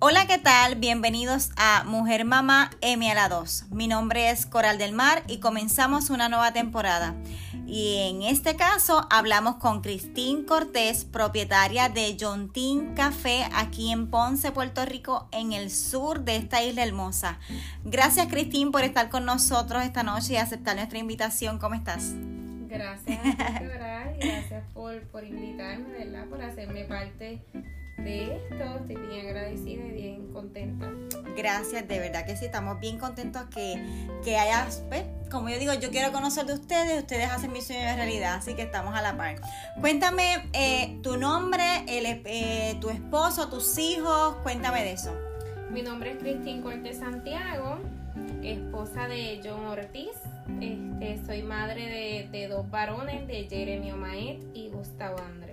Hola, ¿qué tal? Bienvenidos a Mujer Mamá M a la 2. Mi nombre es Coral del Mar y comenzamos una nueva temporada. Y en este caso hablamos con Cristín Cortés, propietaria de Jontín Café aquí en Ponce, Puerto Rico, en el sur de esta isla hermosa. Gracias Cristín por estar con nosotros esta noche y aceptar nuestra invitación. ¿Cómo estás? Gracias, Coral. Gracias por, por invitarme, ¿verdad? Por hacerme parte de esto. Estoy bien agradecida y bien contenta. Gracias, de verdad que sí, estamos bien contentos que, que hayas, pues, como yo digo, yo quiero conocer de ustedes, ustedes hacen mi sueño de realidad, así que estamos a la par. Cuéntame eh, tu nombre, el, eh, tu esposo, tus hijos, cuéntame de eso. Mi nombre es Cristín Cortés Santiago, esposa de John Ortiz. Este, soy madre de, de dos varones, de Jeremy Omaet y Gustavo André.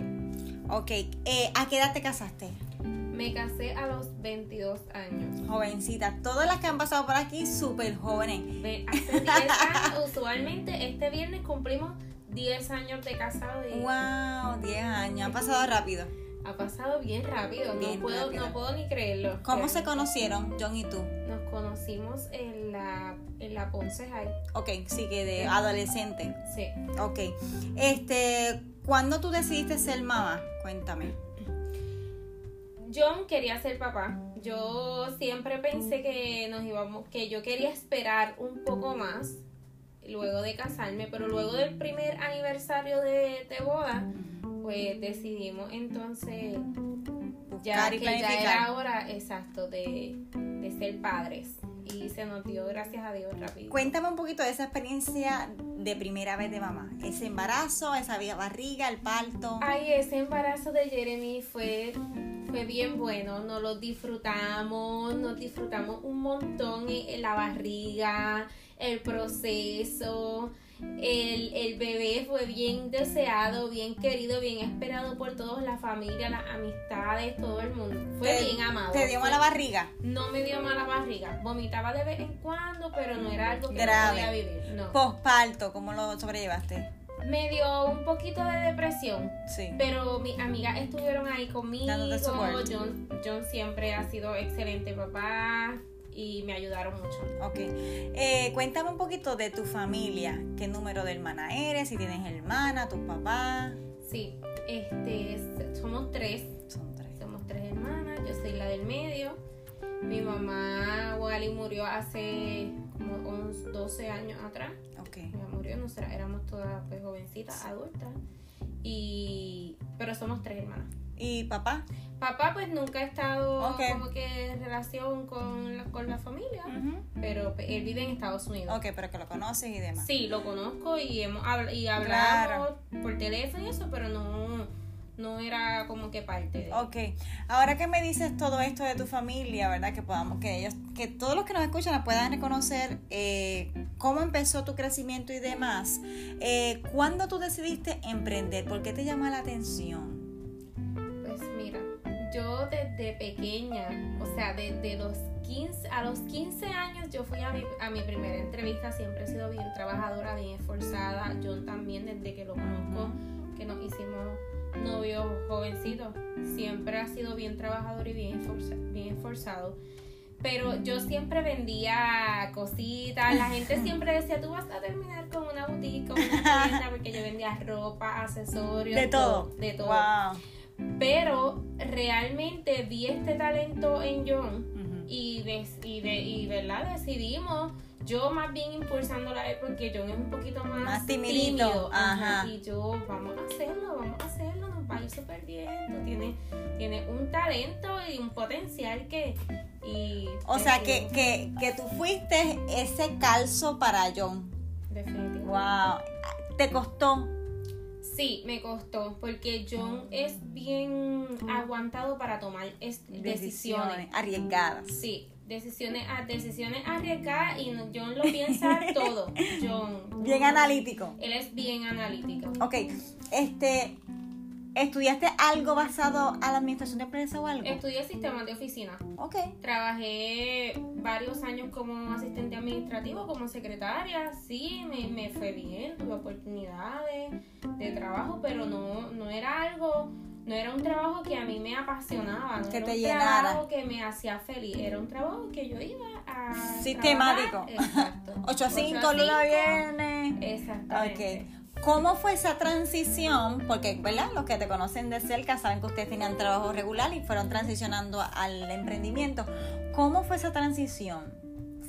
Ok, eh, ¿a qué edad te casaste? Me casé a los 22 años. Jovencita, todas las que han pasado por aquí, súper jóvenes. Ve, Hace 10 años, usualmente este viernes cumplimos 10 años de casado y Wow, 10 años, ha pasado rápido. ha pasado bien rápido. Bien no, puedo, rápido. no puedo ni creerlo. ¿Cómo se conocieron, John y tú? Conocimos en la, en la Ponce High. Ok, sí, que de adolescente. Sí. Ok, este, ¿cuándo tú decidiste ser mamá? Cuéntame. John quería ser papá. Yo siempre pensé que nos íbamos, que yo quería esperar un poco más luego de casarme, pero luego del primer aniversario de, de boda, pues decidimos entonces ya que ya era hora exacto de, de ser padres. Y se nos dio, gracias a Dios, rápido. Cuéntame un poquito de esa experiencia de primera vez de mamá. Ese embarazo, esa barriga, el parto. Ay, ese embarazo de Jeremy fue, fue bien bueno. Nos lo disfrutamos, nos disfrutamos un montón en, en la barriga, el proceso. El, el bebé fue bien deseado, bien querido, bien esperado por todos, la familia, las amistades, todo el mundo. Fue Te- bien amado. ¿Te dio mala barriga? No me dio mala barriga. Vomitaba de vez en cuando, pero no era algo que Grave. no podía vivir. No. Posparto, ¿cómo lo sobrellevaste? Me dio un poquito de depresión. Sí. Pero mis amigas estuvieron ahí conmigo. John, John siempre ha sido excelente papá y me ayudaron mucho. Ok. Eh, cuéntame un poquito de tu familia. ¿Qué número de hermana eres? Si tienes hermana, tus papás. Sí, este, somos tres. Son tres. Somos tres hermanas. Yo soy la del medio. Mi mamá Wally murió hace como 11, 12 años atrás. Ok. Murió, nosotras éramos todas pues, jovencitas, adultas. Y, pero somos tres hermanas. ¿Y papá? Papá pues nunca ha estado como que en relación con la, con la familia. Pero él vive en Estados Unidos. Ok, pero que lo conoces y demás. Sí, lo conozco y hemos y hablamos Claro. por teléfono y eso, pero no, no era como que parte de. Ok, ahora que me dices todo esto de tu familia, ¿verdad? Que podamos, que ellos, que todos los que nos escuchan la puedan reconocer eh, cómo empezó tu crecimiento y demás. Eh, ¿Cuándo tú decidiste emprender? ¿Por qué te llama la atención? Yo desde pequeña, o sea, desde los 15, a los 15 años yo fui a mi, a mi primera entrevista, siempre he sido bien trabajadora, bien esforzada, yo también desde que lo conozco, que nos hicimos novios jovencitos, siempre ha sido bien trabajador y bien, esforza- bien esforzado. Pero yo siempre vendía cositas, la gente siempre decía, tú vas a terminar con una boutique, con una tienda, porque yo vendía ropa, accesorios, De todo. de todo. Wow. Pero realmente vi este talento en John y, des- y, de, y ¿verdad? decidimos, yo más bien impulsándola a él porque John es un poquito más, Más timidito, tímido, ajá. Y yo, vamos a hacerlo, vamos a hacerlo, nos va a ir súper bien. Tú tienes, tienes un talento y un potencial que... Y O sea, que, que, que tú fuiste ese calzo para John. Definitivamente. Wow. ¿Te costó? Sí, me costó porque John es bien aguantado para tomar es- decisiones. arriesgadas. Sí, decisiones, decisiones arriesgadas y John lo piensa todo. John. Bien analítico. Él es bien analítico. Ok, este, ¿estudiaste algo basado a la administración de empresa o algo? Estudié sistemas de oficina. Ok, Trabajé varios años como asistente administrativo, como secretaria. Sí, me, me fue bien, tuve oportunidades de trabajo, pero no, no era algo no era un trabajo que a mí me apasionaba, no Que era te un llenara. trabajo que me hacía feliz, era un trabajo que yo iba a Sistemático. trabajar. Exacto. 8 a 5, Ocho a lunes a cinco. viernes. Exactamente. Ok. ¿Cómo fue esa transición? Porque, ¿verdad? Los que te conocen de cerca saben que ustedes tenían trabajo regular y fueron transicionando al emprendimiento. ¿Cómo fue esa transición?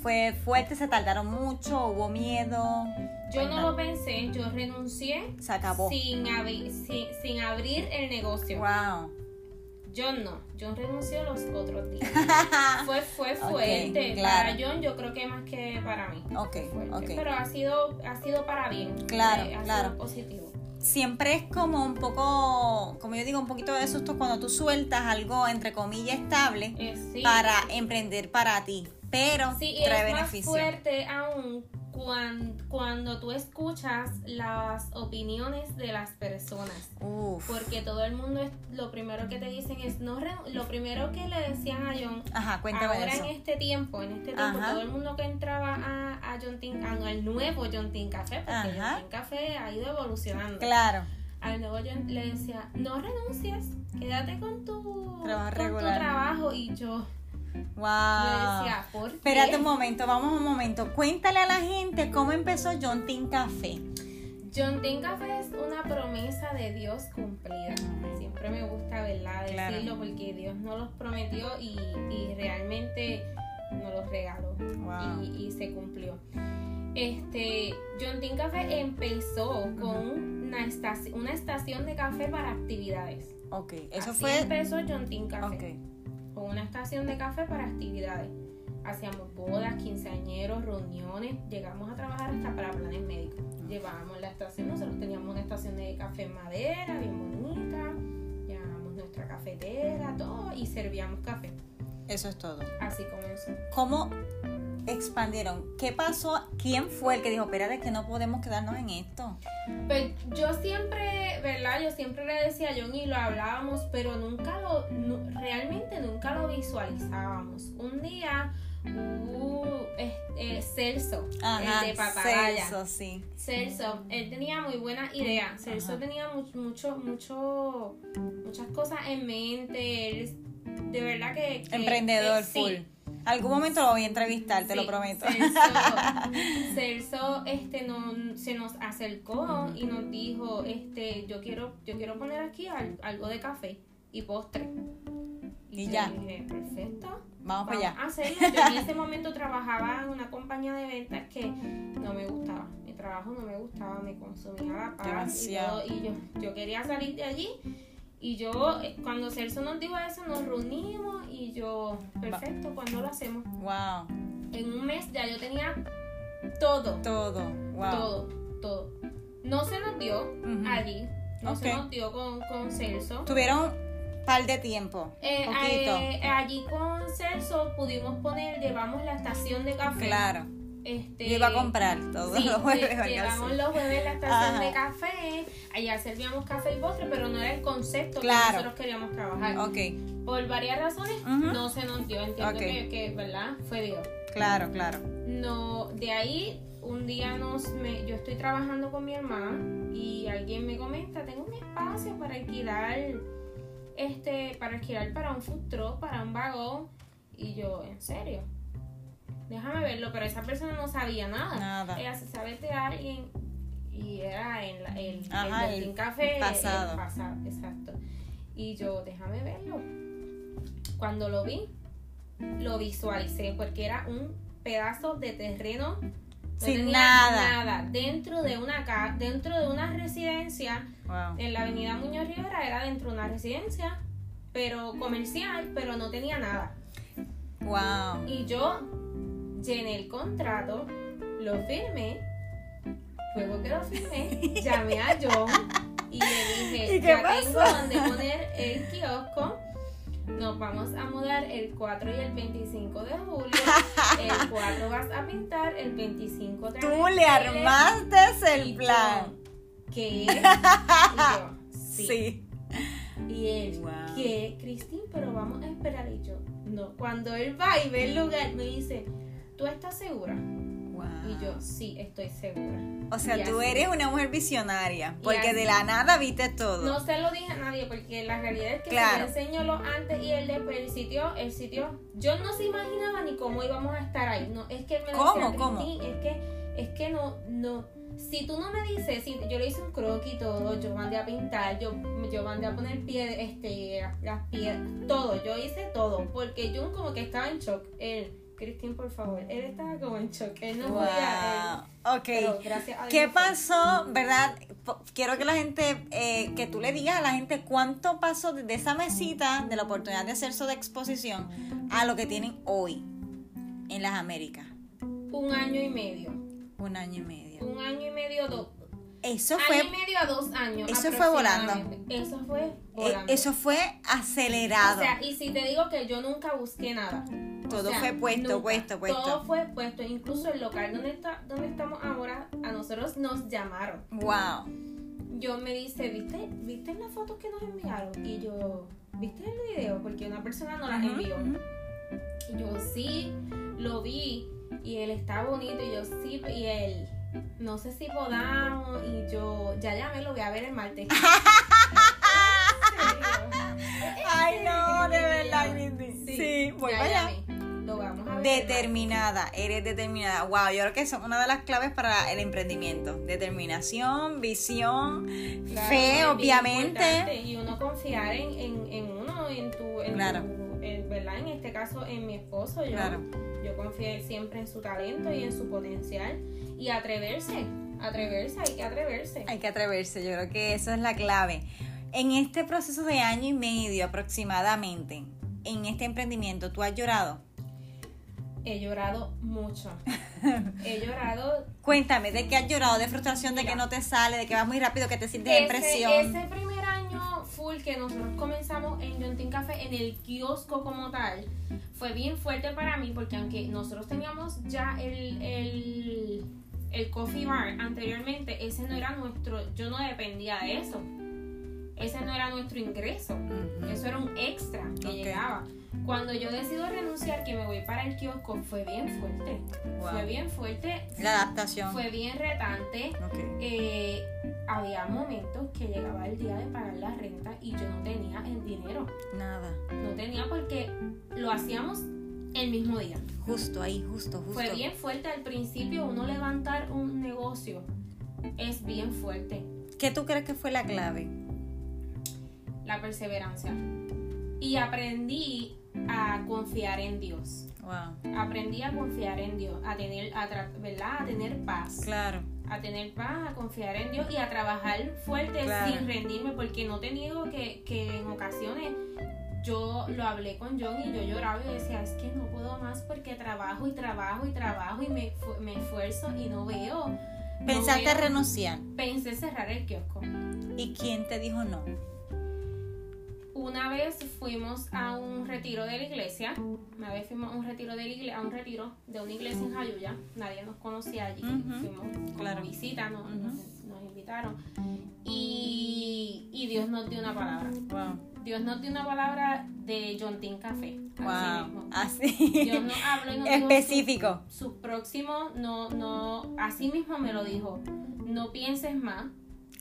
¿Fue fuerte? ¿Se tardaron mucho? ¿Hubo miedo? Yo no lo pensé, yo renuncié Se acabó. sin, abri- sin, sin abrir el negocio. Wow. John no, John renunció los otros días. fue fue fuerte. claro. Para John yo creo que más que para mí. Ok, Fue fuerte. ok. Pero ha sido, ha sido para bien. Claro, Eh, ha claro. Sido positivo. Siempre es como un poco, como yo digo, un poquito de susto cuando tú sueltas algo, entre comillas, estable Eh, sí. para emprender para ti. Pero Sí, y trae es más fuerte aún cuando, cuando tú escuchas las opiniones de las personas. Uf. Porque todo el mundo, es, lo primero que te dicen es, no lo primero que le decían a John, Ajá, ahora eso. en este tiempo, en este tiempo, Ajá. todo el mundo que entraba a, a John Tin, al nuevo John Tin Café, porque Ajá. John Tin Café ha ido evolucionando. Claro. Al nuevo John le decía, no renuncies, quédate con tu Trabajo con regular. tu trabajo. Y yo, Wow. yo decía, ¿por qué? Espérate un momento, vamos un momento. Cuéntale a la gente cómo empezó John Tin Café. John Tin Café es una promesa de Dios cumplida. Siempre me gusta, ¿verdad? Claro. Decirlo porque Dios nos los prometió y, y realmente nos los regaló. Wow. y, y se cumplió. Este, John Tin Café empezó con una estación, una estación de café para actividades. Ok, eso Así fue. empezó John Tin Café, Ok. Con una estación de café para actividades. Hacíamos bodas, quinceañeros, reuniones, llegamos a trabajar hasta para planes médicos. Llevábamos la estación, nosotros teníamos una estación de café en madera, bien bonita, llevábamos nuestra cafetera, todo, y servíamos café. Eso es todo. Así comenzó. ¿Cómo expandieron? ¿Qué pasó? ¿Quién fue el que dijo, espérate, que no podemos quedarnos en esto? Pues yo siempre, ¿verdad? Yo siempre le decía a John y lo hablábamos, pero nunca lo, realmente nunca lo visualizábamos. Un día, uh, este, Celso, Ajá, el de Papagaya. Celso, sí. Celso, él tenía muy buena idea. Celso Ajá. tenía mu- mucho, mucho, muchas cosas en mente. Él, de verdad que. que- Emprendedor eh, sí. Algún momento lo voy a entrevistar, te lo Sí, prometo. Celso, Celso, este, no, se nos acercó y nos dijo, este, yo quiero, yo quiero poner aquí al- algo de café y postre. Y yo ya. dije, perfecto. Vamos para allá. hacerlo. Yo en ese momento trabajaba en una compañía de ventas que no me gustaba. Mi trabajo no me gustaba, me consumía la paz y todo. Y yo, yo quería salir de allí. Y yo, eh, cuando Celso nos dijo eso, nos reunimos y yo, perfecto, ¿cuándo lo hacemos? Wow. En un mes ya yo tenía todo, Todo. Wow. todo, todo. No se nos dio Ujú. allí, no se nos dio con, con Celso. Tuvieron par de tiempo. Eh, Poquito. eh, allí con Celso pudimos poner, llevamos la estación de café. Claro. Este, Yo iba a comprar todos sí, los jueves. llevamos los jueves la estación Ajá. de café. Allá servíamos café y postre, pero no era el concepto Claro. que nosotros queríamos trabajar. Ok, Por varias razones no se nos dio. Entiendo que, que, ¿verdad? Fue Dios. claro, claro. No, de ahí un día nos me, yo estoy trabajando con mi hermana y alguien me comenta, tengo un espacio para alquilar este para alquilar para un truck, para un vagón y yo, ¿en serio? Déjame verlo, pero esa persona no sabía nada. Nada. Ella se sabe de alguien y era en la- el, Ajá, el, el café el pasado. pasado, exacto. Y yo, déjame verlo. Cuando lo vi, lo visualicé porque era un pedazo de terreno no Sin tenía nada. dentro de una ca dentro de una residencia Wow. en la avenida Muñoz Rivera era dentro de una residencia pero comercial pero no tenía nada Wow. y yo llené el contrato lo firmé luego que lo firmé llamé a John y le dije ¿Y qué ya pasó? tengo donde poner el kiosco nos vamos a mudar el 4 y el 25 de julio. El 4 vas a pintar, el 25 te Tú le armaste el plan. ¿Qué? Y yo, sí. Sí. Y él, Wow. ¿qué? Cristín, pero vamos a esperar. Y yo, no. Cuando él va y ve el lugar, me dice, ¿tú estás segura? Wow. Y yo, sí, estoy segura. O sea, y tú así. eres una mujer visionaria, porque de la nada viste todo. No se lo dije a nadie porque la realidad es que Claro. si yo enseño los antes y el después, el sitio, el sitio, yo no se imaginaba ni cómo íbamos a estar ahí. No, es que me decía, ¿Cómo? ¿Cómo? "Cristín, Es que, es que no, no. Si tú no me dices, si yo le hice un croquis y todo, yo mandé a pintar, yo, yo mandé a poner pie, este, las piedras, todo, yo hice todo, porque yo como que estaba en shock. Él, Cristín, por favor, él estaba como en shock, él no podía, él- Wow. Ok. gracias a Dios ¿Qué fue. pasó, verdad? Po- Quiero que la gente, eh, que tú le digas a la gente cuánto pasó desde esa mesita de la oportunidad de hacer su de exposición a lo que tienen hoy en las Américas. Un año y medio. Un año y medio. Un año y medio, dos. Eso año fue, y medio a dos años. eso fue volando. Eso fue eh, volando. eso fue acelerado. O sea, y si te digo que yo nunca busqué nada. O Todo sea, fue puesto, nunca. puesto, puesto. Todo fue puesto. Incluso el local donde, está, donde estamos ahora, a nosotros nos llamaron. wow. Yo me dice, ¿viste, ¿viste las fotos que nos enviaron? Y yo, ¿viste el video? Porque una persona nos las envió. Y yo sí, lo vi y él está bonito y yo sí, y él, no sé si podamos y yo, ya llamé, lo voy a ver el martes. Ay, no, de verdad, sí. Sí, voy para allá. Lo vamos a ver. Determinada, eres determinada. Wow, yo creo que son una de las claves para el emprendimiento. Determinación, visión. Claro, fe, es obviamente. Y uno confiar en, en, en uno, en tu, en Claro. tu- en- ¿verdad? En este caso, en mi esposo, yo, Claro. yo confié siempre en su talento y en su potencial. Y atreverse, atreverse, hay que atreverse. Hay que atreverse, yo creo que esa es la clave. En este proceso de año y medio aproximadamente, en este emprendimiento, ¿tú has llorado? He llorado mucho. He llorado. Cuéntame, ¿de qué has llorado? ¿De frustración, de Mira. que no te sale, de que vas muy rápido, que te sientes en Ese, presión? ese primer año full que nosotros comenzamos en Yontin Café, en el kiosco como tal, fue bien fuerte para mí porque aunque nosotros teníamos ya el, el, el coffee bar anteriormente, ese no era nuestro, yo no dependía de eso. Ese no era nuestro ingreso. Eso era un extra que Ok. llegaba. Cuando yo decido renunciar, que me voy para el kiosco, fue bien fuerte. Wow. Fue bien fuerte. La adaptación. Fue bien retante. Ok. Eh, había momentos que llegaba el día de pagar la renta y yo no tenía el dinero. Nada. No tenía porque lo hacíamos el mismo día. Justo ahí, justo, justo. Fue bien fuerte al principio. Uno levantar un negocio es bien fuerte. ¿Qué tú crees que fue la clave? La perseverancia. Y aprendí a confiar en Dios. Wow. Aprendí a confiar en Dios, a tener, a ¿verdad? A tener paz. Claro. a tener paz, a confiar en Dios y a trabajar fuerte Claro. sin rendirme, porque no te niego que, que en ocasiones yo lo hablé con John y yo lloraba y decía, es que no puedo más porque trabajo y trabajo y trabajo y me, me esfuerzo y no veo. no ¿Pensaste veo". renunciar? Pensé cerrar el kiosco. ¿Y quién te dijo no? Una vez fuimos a un retiro de la iglesia, una vez fuimos a un retiro de la iglesia, a un retiro de una iglesia en Jayuya, nadie nos conocía allí, fuimos como claro. visita, nos, nos, nos invitaron y, y Dios nos dio una palabra. Wow. Dios nos dio una palabra de John Tin Café. así mismo. Wow. Así. Dios nos habló y nos Específico. sus su próximos, no, no, así mismo me lo dijo. No pienses más,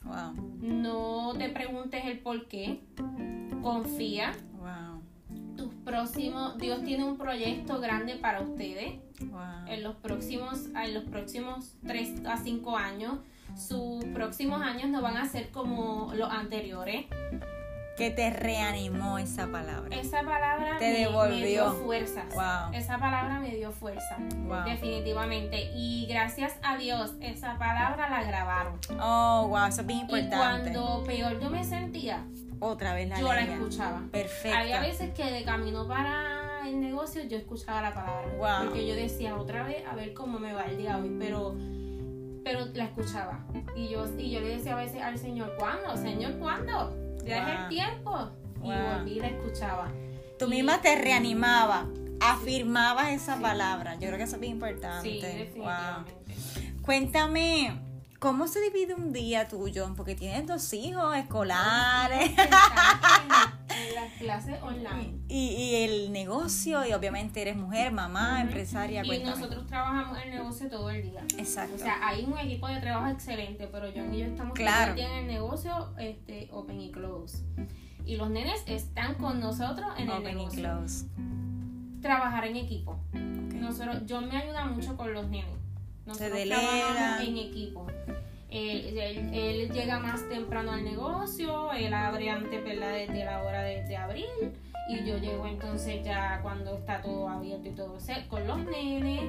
Wow. no te preguntes el por qué, confía. Wow. tus próximos, Dios tiene un proyecto grande para ustedes Wow. en los próximos, en los próximos 3 a 5 años. Sus próximos años no van a ser como los anteriores. Que te reanimó esa palabra. Esa palabra Te me, devolvió. me dio fuerzas. Wow. Esa palabra me dio fuerza, Wow. definitivamente. Y gracias a Dios, esa palabra la grabaron. Oh, wow, eso es bien Y importante. cuando peor yo me sentía, Otra vez la yo la escuchaba. Perfecto. Había veces que de camino para el negocio yo escuchaba la palabra. Wow. Porque yo decía otra vez a ver cómo me va el día hoy. Pero, pero la escuchaba. Y yo, y yo le decía a veces al Señor, ¿cuándo? Señor, ¿cuándo? Es Wow. el tiempo. Y Wow. volví y la escuchaba. Tú Y- misma te reanimaba, afirmabas esa palabra. Yo creo que eso es bien importante. Sí, Wow. definitivamente. Cuéntame, ¿cómo se divide un día tuyo? Porque tienes dos hijos escolares las clases online. y, y el negocio y obviamente eres mujer, mamá, empresaria. Y Cuéntame. nosotros trabajamos el negocio todo el día. Exacto. O sea, hay un equipo de trabajo excelente, pero John y yo estamos Claro. todo el día en el negocio este, open y close. y los nenes están con nosotros en el Open y negocio. close. Trabajar en equipo. Nosotros, yo me ayuda mucho con los nenes. Nosotros delega. trabajamos en equipo. Él, él- él llega más temprano al negocio, él abre antes ¿verdad? desde la hora de, de abril y yo llego entonces ya cuando está todo abierto y todo set con los nenes,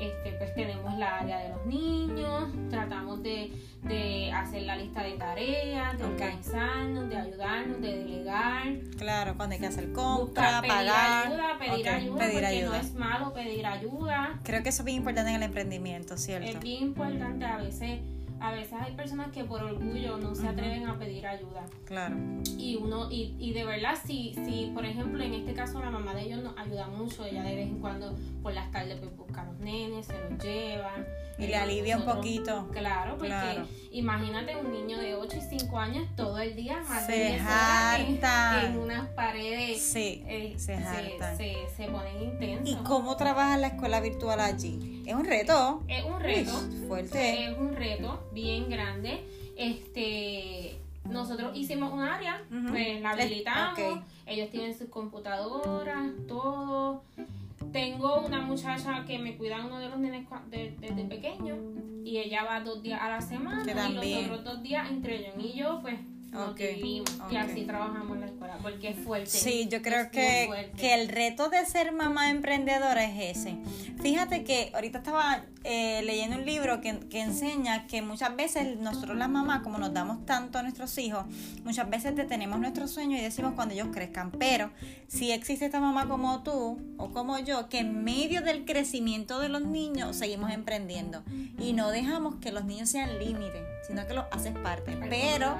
este, pues tenemos la área de los niños, tratamos de, de hacer la lista de tareas, de organizarnos, de ayudarnos, de delegar, Claro, cuando hay que hacer buscar, compra, pedir pagar. ayuda, pedir Ok, ayuda, pedir porque ayuda. no es malo pedir ayuda. Creo que eso es bien importante en el emprendimiento, ¿cierto? Es bien importante a veces, a veces hay personas que por orgullo no se atreven a pedir ayuda. Claro. Y uno, y, y de verdad, si, si, por ejemplo, en este caso la mamá de ellos nos ayuda mucho, ella de vez en cuando por las tardes pues busca a los nenes, se los lleva. Y le alivia un poquito. Claro, porque Claro. imagínate un niño de 8 y 5 años todo el día, más Se 10 horas en, unas paredes. Sí, eh, se hartan. se, se ponen intensos. ¿Y cómo trabaja la escuela virtual allí? Es un reto. Es un reto. Uy, fuerte. Es un reto bien grande. Este, nosotros hicimos un área, pues la habilitamos. Ellos tienen sus computadoras, todo. Tengo una muchacha que me cuida uno de los nenes cua- de- desde pequeño y ella va dos días a la semana y los otros dos días entre John y yo pues nos Ok, dividimos y así trabajamos en la escuela porque es fuerte. Sí, yo creo que, que el reto de ser mamá emprendedora es ese. Fíjate que ahorita estaba eh, leyendo un libro que, que enseña que muchas veces nosotros las mamás, como nos damos tanto a nuestros hijos, muchas veces detenemos nuestros sueños y decimos cuando ellos crezcan. Pero si existe esta mamá como tú o como yo, que en medio del crecimiento de los niños seguimos emprendiendo y no dejamos que los niños sean límites, sino que los haces parte. Pero.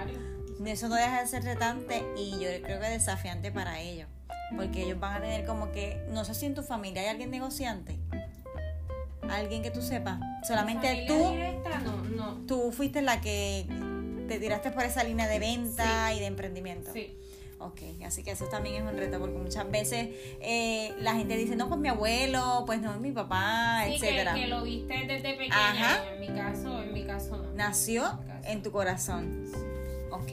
Eso no deja de ser retante y yo creo que desafiante para ellos. Porque ellos van a tener como que, no sé si en tu familia hay alguien negociante. Alguien que tú sepas. Solamente tú, directa, no, no. tú fuiste la que te tiraste por esa línea de venta y de emprendimiento. Sí. Ok, así que eso también es un reto porque muchas veces eh, la gente dice, no, pues mi abuelo, pues no, mi papá, Sí, etcétera. que lo viste desde pequeña. Ajá. En mi caso, en mi caso no. Nació en tu corazón. Ok,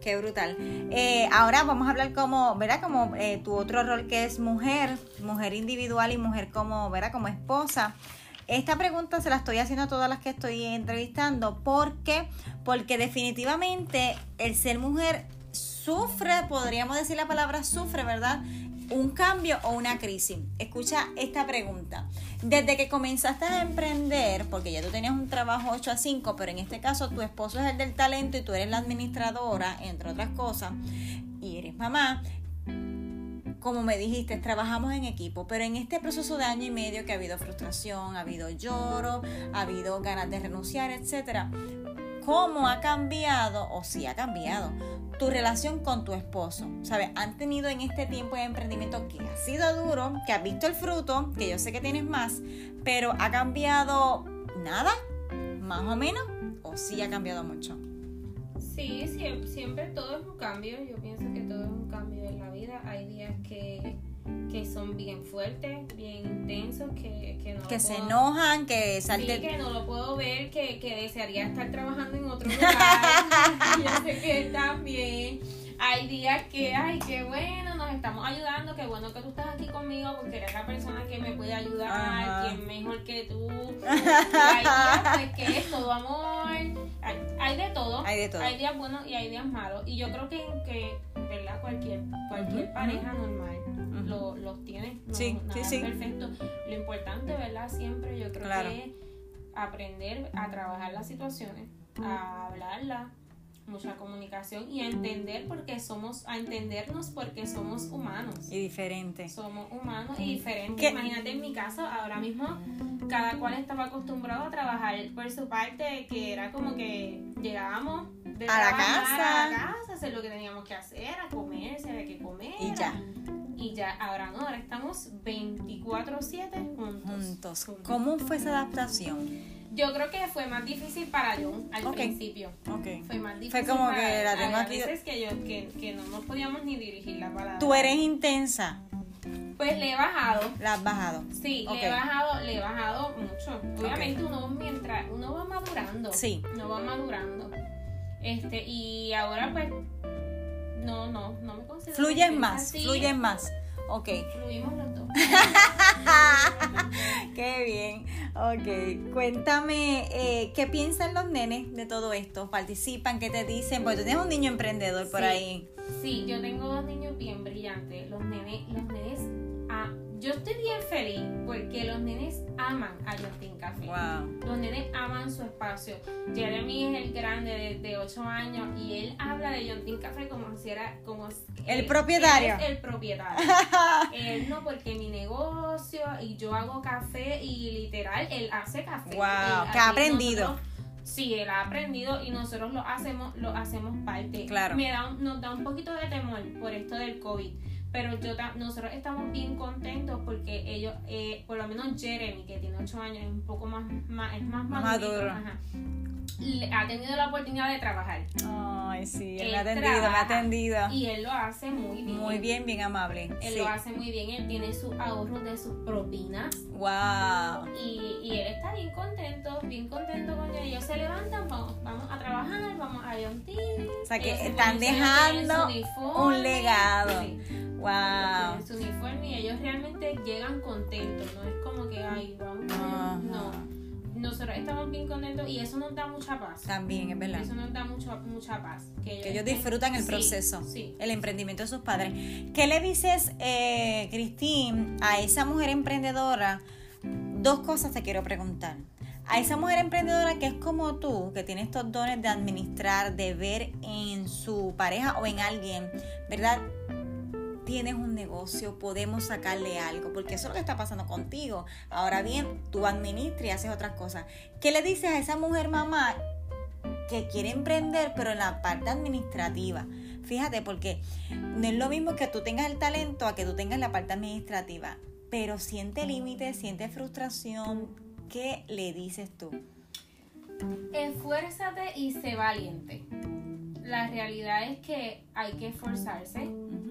qué brutal. Eh, ahora vamos a hablar como, ¿verdad? Como eh, tu otro rol que es mujer, mujer individual y mujer como, ¿verdad? Como esposa. Esta pregunta se la estoy haciendo a todas las que estoy entrevistando. ¿Por qué? Porque definitivamente el ser mujer sufre, podríamos decir la palabra sufre, ¿verdad? Un cambio o una crisis. Escucha esta pregunta. Desde que comenzaste a emprender, porque ya tú tenías un trabajo 8 a 5, pero en este caso tu esposo es el del talento y tú eres la administradora, entre otras cosas, y eres mamá, como me dijiste, trabajamos en equipo, pero en este proceso de año y medio que ha habido frustración, ha habido lloro, ha habido ganas de renunciar, etcétera. ¿Cómo ha cambiado, o si ha cambiado, tu relación con tu esposo? ¿Sabes? Han tenido en este tiempo de emprendimiento que ha sido duro, que has visto el fruto, que yo sé que tienes más, pero ¿ha cambiado nada? ¿Más o menos? ¿O sí ha cambiado mucho? Sí, siempre, siempre todo es un cambio. Yo pienso que todo es un cambio en la vida. Hay días que, que son bien fuertes, bien intensos, que, que no Que se enojan, que Sí, salte... que no lo puedo ver, que, que desearía estar trabajando en otro lugar. Yo sé que también. Hay días que, ay, qué bueno, nos estamos ayudando, qué bueno que tú estás aquí conmigo porque eres la persona que me puede ayudar, es mejor que tú. Y hay días pues, que es todo amor, hay, hay de todo. Hay de todo. Hay días buenos y hay días malos. Y yo creo que, que ¿verdad? Cualquier, cualquier pareja normal Lo- los tiene. No, Sí, nada sí, es perfecto. Lo importante, ¿verdad? Siempre yo creo Claro. que es aprender a trabajar las situaciones, a hablarlas, mucha comunicación y a entender porque somos, a entendernos porque somos humanos. Y diferente. Somos humanos y diferentes. ¿Qué? Imagínate en mi caso, ahora mismo cada cual estaba acostumbrado a trabajar por su parte, que era como que llegábamos de A la casa. a la casa, hacer lo que teníamos que hacer, a comer, si había que comer. Y ya. Y ya, ahora no, ahora estamos 24-7 juntos. Juntos. Juntos. ¿Cómo fue esa adaptación? Yo creo que fue más difícil para John al principio. Fue más difícil. como para que la tengo aquí- veces que, yo, que, que no nos podíamos ni dirigir la palabra. Tú eres intensa. Pues le he bajado. La has bajado. Sí, le he bajado, le he bajado mucho. Obviamente uno mientras uno va madurando. Sí. Uno va madurando. Este, y ahora pues no, no, no me considero. Fluyen más, fluyen más. Ok, Fluimos los dos. qué bien. Ok, cuéntame, eh, ¿qué piensan los nenes de todo esto? ¿Participan? ¿Qué te dicen? Porque tú tienes un niño emprendedor por Sí. ahí. Sí, yo tengo dos niños bien brillantes. Los nenes, los nenes, ah, yo estoy bien feliz porque los nenes aman a Justin Café. Wow. Los nenes aman su espacio. Jeremy es el grande de, de 8 años y él habla de Team Café como si era como El él- propietario. él es el propietario. él no porque mi negocio y yo hago café y literal él hace café. Wow, Él- que ha aprendido. nosotros- Sí, él ha aprendido y nosotros lo hacemos, lo hacemos parte. Claro. Me da un- nos da un poquito de temor por esto del COVID. Pero yo nosotros estamos bien contentos porque ellos, eh, por lo menos Jeremy, que tiene 8 años, es un poco más, más es más maduro. ajá, ha tenido la oportunidad de trabajar. Ay, sí, él Él me ha atendido, me ha atendido. Y él lo hace muy bien. Muy bien, bien amable. Él Sí. lo hace muy bien, él tiene sus ahorros de sus propinas Wow. y, y él está bien contento, bien contento con ellos. Ellos se levantan, vamos, vamos a trabajar, vamos a John O sea que están dejando uniforme, un legado. sí. Wow. Su uniforme y ellos realmente llegan contentos, no es como que, ay, vamos, no. Nosotros estamos bien contentos y eso nos da mucha paz. También, es verdad. Eso nos da mucho, mucha paz. Que ellos, Que ellos estén- disfrutan el Sí, proceso, Sí. el emprendimiento de sus padres. ¿Qué le dices, eh, Cristín, a esa mujer emprendedora? Dos cosas te quiero preguntar. A esa mujer emprendedora que es como tú, que tiene estos dones de administrar, de ver en su pareja o en alguien, ¿verdad? Tienes un negocio, podemos sacarle algo, porque eso es lo que está pasando contigo. Ahora bien, tú administras y haces otras cosas. ¿Qué le dices a esa mujer mamá que quiere emprender, pero en la parte administrativa. Fíjate, porque no es lo mismo que tú tengas el talento a que tú tengas la parte administrativa. Pero siente límites, siente frustración. ¿Qué le dices tú? Esfuérzate y sé valiente. La realidad es que hay que esforzarse,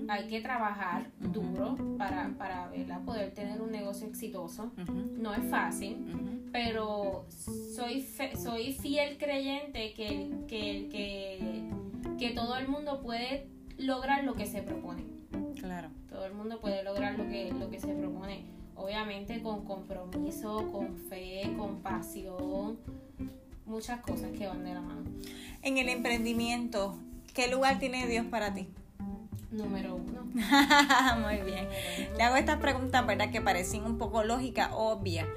hay que trabajar duro para, para ¿verdad? poder tener un negocio exitoso. No es fácil, pero soy, fe- soy fiel creyente que, que, que, que todo el mundo puede lograr lo que se propone. Claro. Todo el mundo puede lograr lo que, lo que se propone. Obviamente con compromiso, con fe, con pasión, muchas cosas que van de la mano. En el emprendimiento, ¿qué lugar tiene Dios para ti? Número uno. Muy bien. Le hago estas preguntas, ¿verdad? Que parecen un poco lógicas, obvias,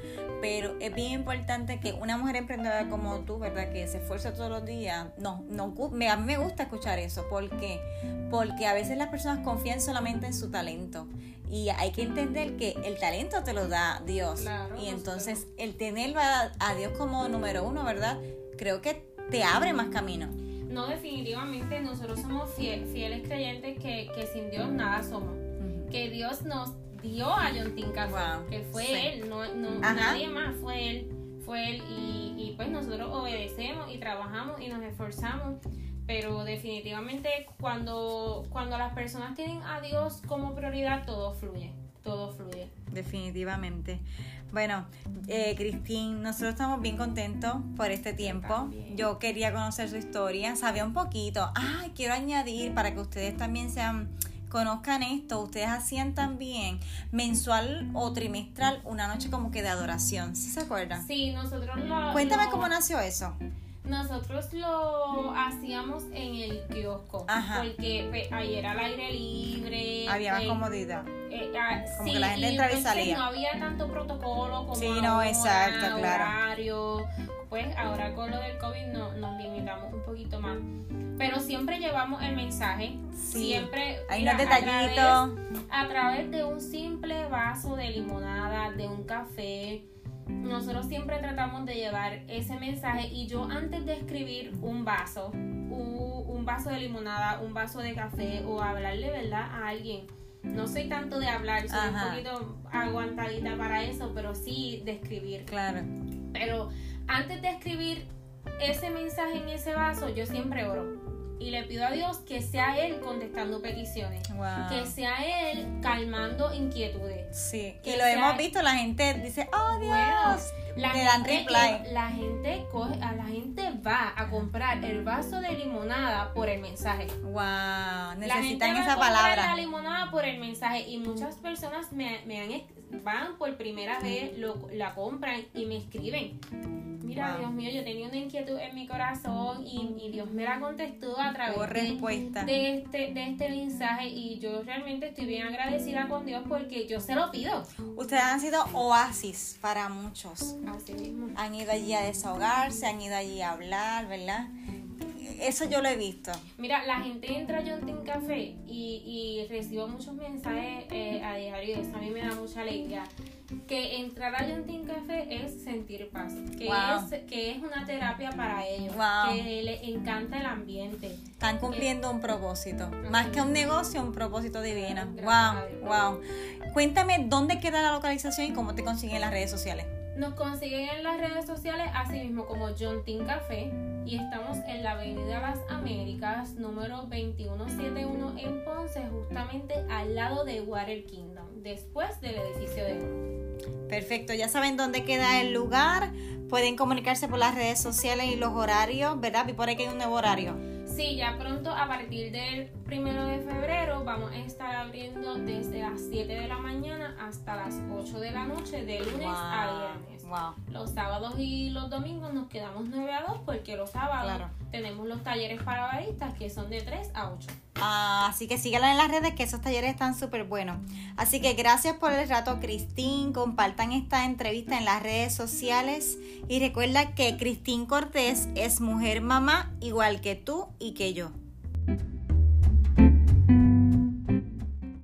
pero es bien importante que una mujer emprendedora como tú, ¿verdad? Que se esfuerza todos los días, no, no, me, a mí me gusta escuchar eso, ¿por qué? Porque a veces las personas confían solamente en su talento y hay que entender que el talento te lo da Dios Claro, y entonces el tener a, a Dios como número uno, ¿verdad? Creo que te abre más camino. No, definitivamente nosotros somos fie- fieles creyentes que, que sin Dios nada somos. Que Dios nos dio a John Tinka, Wow, que fue sí. él, no, no nadie más, fue él. Fue él y, y pues nosotros obedecemos y trabajamos y nos esforzamos. Pero definitivamente cuando, cuando las personas tienen a Dios como prioridad, todo fluye. Todo fluye. Definitivamente. Bueno, eh, Cristín, nosotros estamos bien contentos por este tiempo. también. Yo quería conocer su historia, sabía un poquito. Ay, quiero añadir para que ustedes también sean conozcan esto, ustedes hacían también mensual o trimestral una noche como que de adoración, ¿sí se acuerdan? Sí, nosotros lo... Cuéntame lo- cómo nació eso. Nosotros lo hacíamos en el kiosco. Ajá. Porque pues, ahí era al aire libre. Había más pues, comodidad. eh, ah, Como sí, que la gente entraba y entonces salía. No había tanto protocolo como Sí, no, ahora, exacto, claro. horario. Pues ahora con lo del COVID no, nos limitamos un poquito más. Pero siempre llevamos el mensaje. Sí. Siempre. Hay unos a detallitos. través- a través de un simple vaso de limonada, de un café. Nosotros siempre tratamos de llevar ese mensaje y yo antes de escribir un vaso, un vaso de limonada, un vaso de café o hablarle verdad a alguien, no soy tanto de hablar, soy Ajá. un poquito aguantadita para eso, pero sí de escribir. Claro. Pero antes de escribir ese mensaje en ese vaso, yo siempre oro. Y le pido a Dios que sea Él contestando peticiones, que sea Él calmando inquietudes. Sí, y lo hemos visto, la gente dice, oh Dios, la le dan reply. La gente coge, a la gente va a comprar el vaso de limonada por el mensaje. Wow, necesitan esa palabra. La limonada por el mensaje y muchas personas me, me han, van por primera vez, lo, la compran y me escriben mira, Dios mío, yo tenía una inquietud en mi corazón y, Dios me la contestó a través de, este, de este mensaje y yo realmente estoy bien agradecida con Dios porque yo se lo pido. Ustedes han sido oasis para muchos. Así mismo. Han ido allí a desahogarse, han ido allí a hablar, ¿verdad? Eso yo lo he visto. Mira, la gente entra a John Café y, y recibo muchos mensajes eh, a diario y eso a mí me da mucha alegría que entrar a Team Café es sentir paz, que, es, que es una terapia para ellos, que les encanta el ambiente. Están cumpliendo un propósito, más que un negocio, un propósito divino. Wow, wow. Cuéntame dónde queda la localización y cómo te consiguen en las redes sociales. Nos consiguen en las redes sociales así mismo como John Team Café y estamos en la Avenida Las Américas número 2171 en Ponce, justamente al lado de Water Kingdom, después del edificio de Perfecto, ya saben dónde queda el lugar. Pueden comunicarse por las redes sociales y los horarios, ¿verdad? Y por ahí hay un nuevo horario. Sí, ya pronto a partir del primero de febrero vamos a estar abriendo desde las 7 de la mañana hasta las 8 de la noche, de lunes a viernes. Los sábados y los domingos nos quedamos 9 a 2 porque los sábados tenemos los talleres para baristas que son de 3 a 8. Ah, así que síganla en las redes que esos talleres están súper buenos. Así que gracias por el rato, Cristín. Compartan esta entrevista en las redes sociales. Y recuerda que Cristín Cortés es mujer mamá igual que tú y que yo.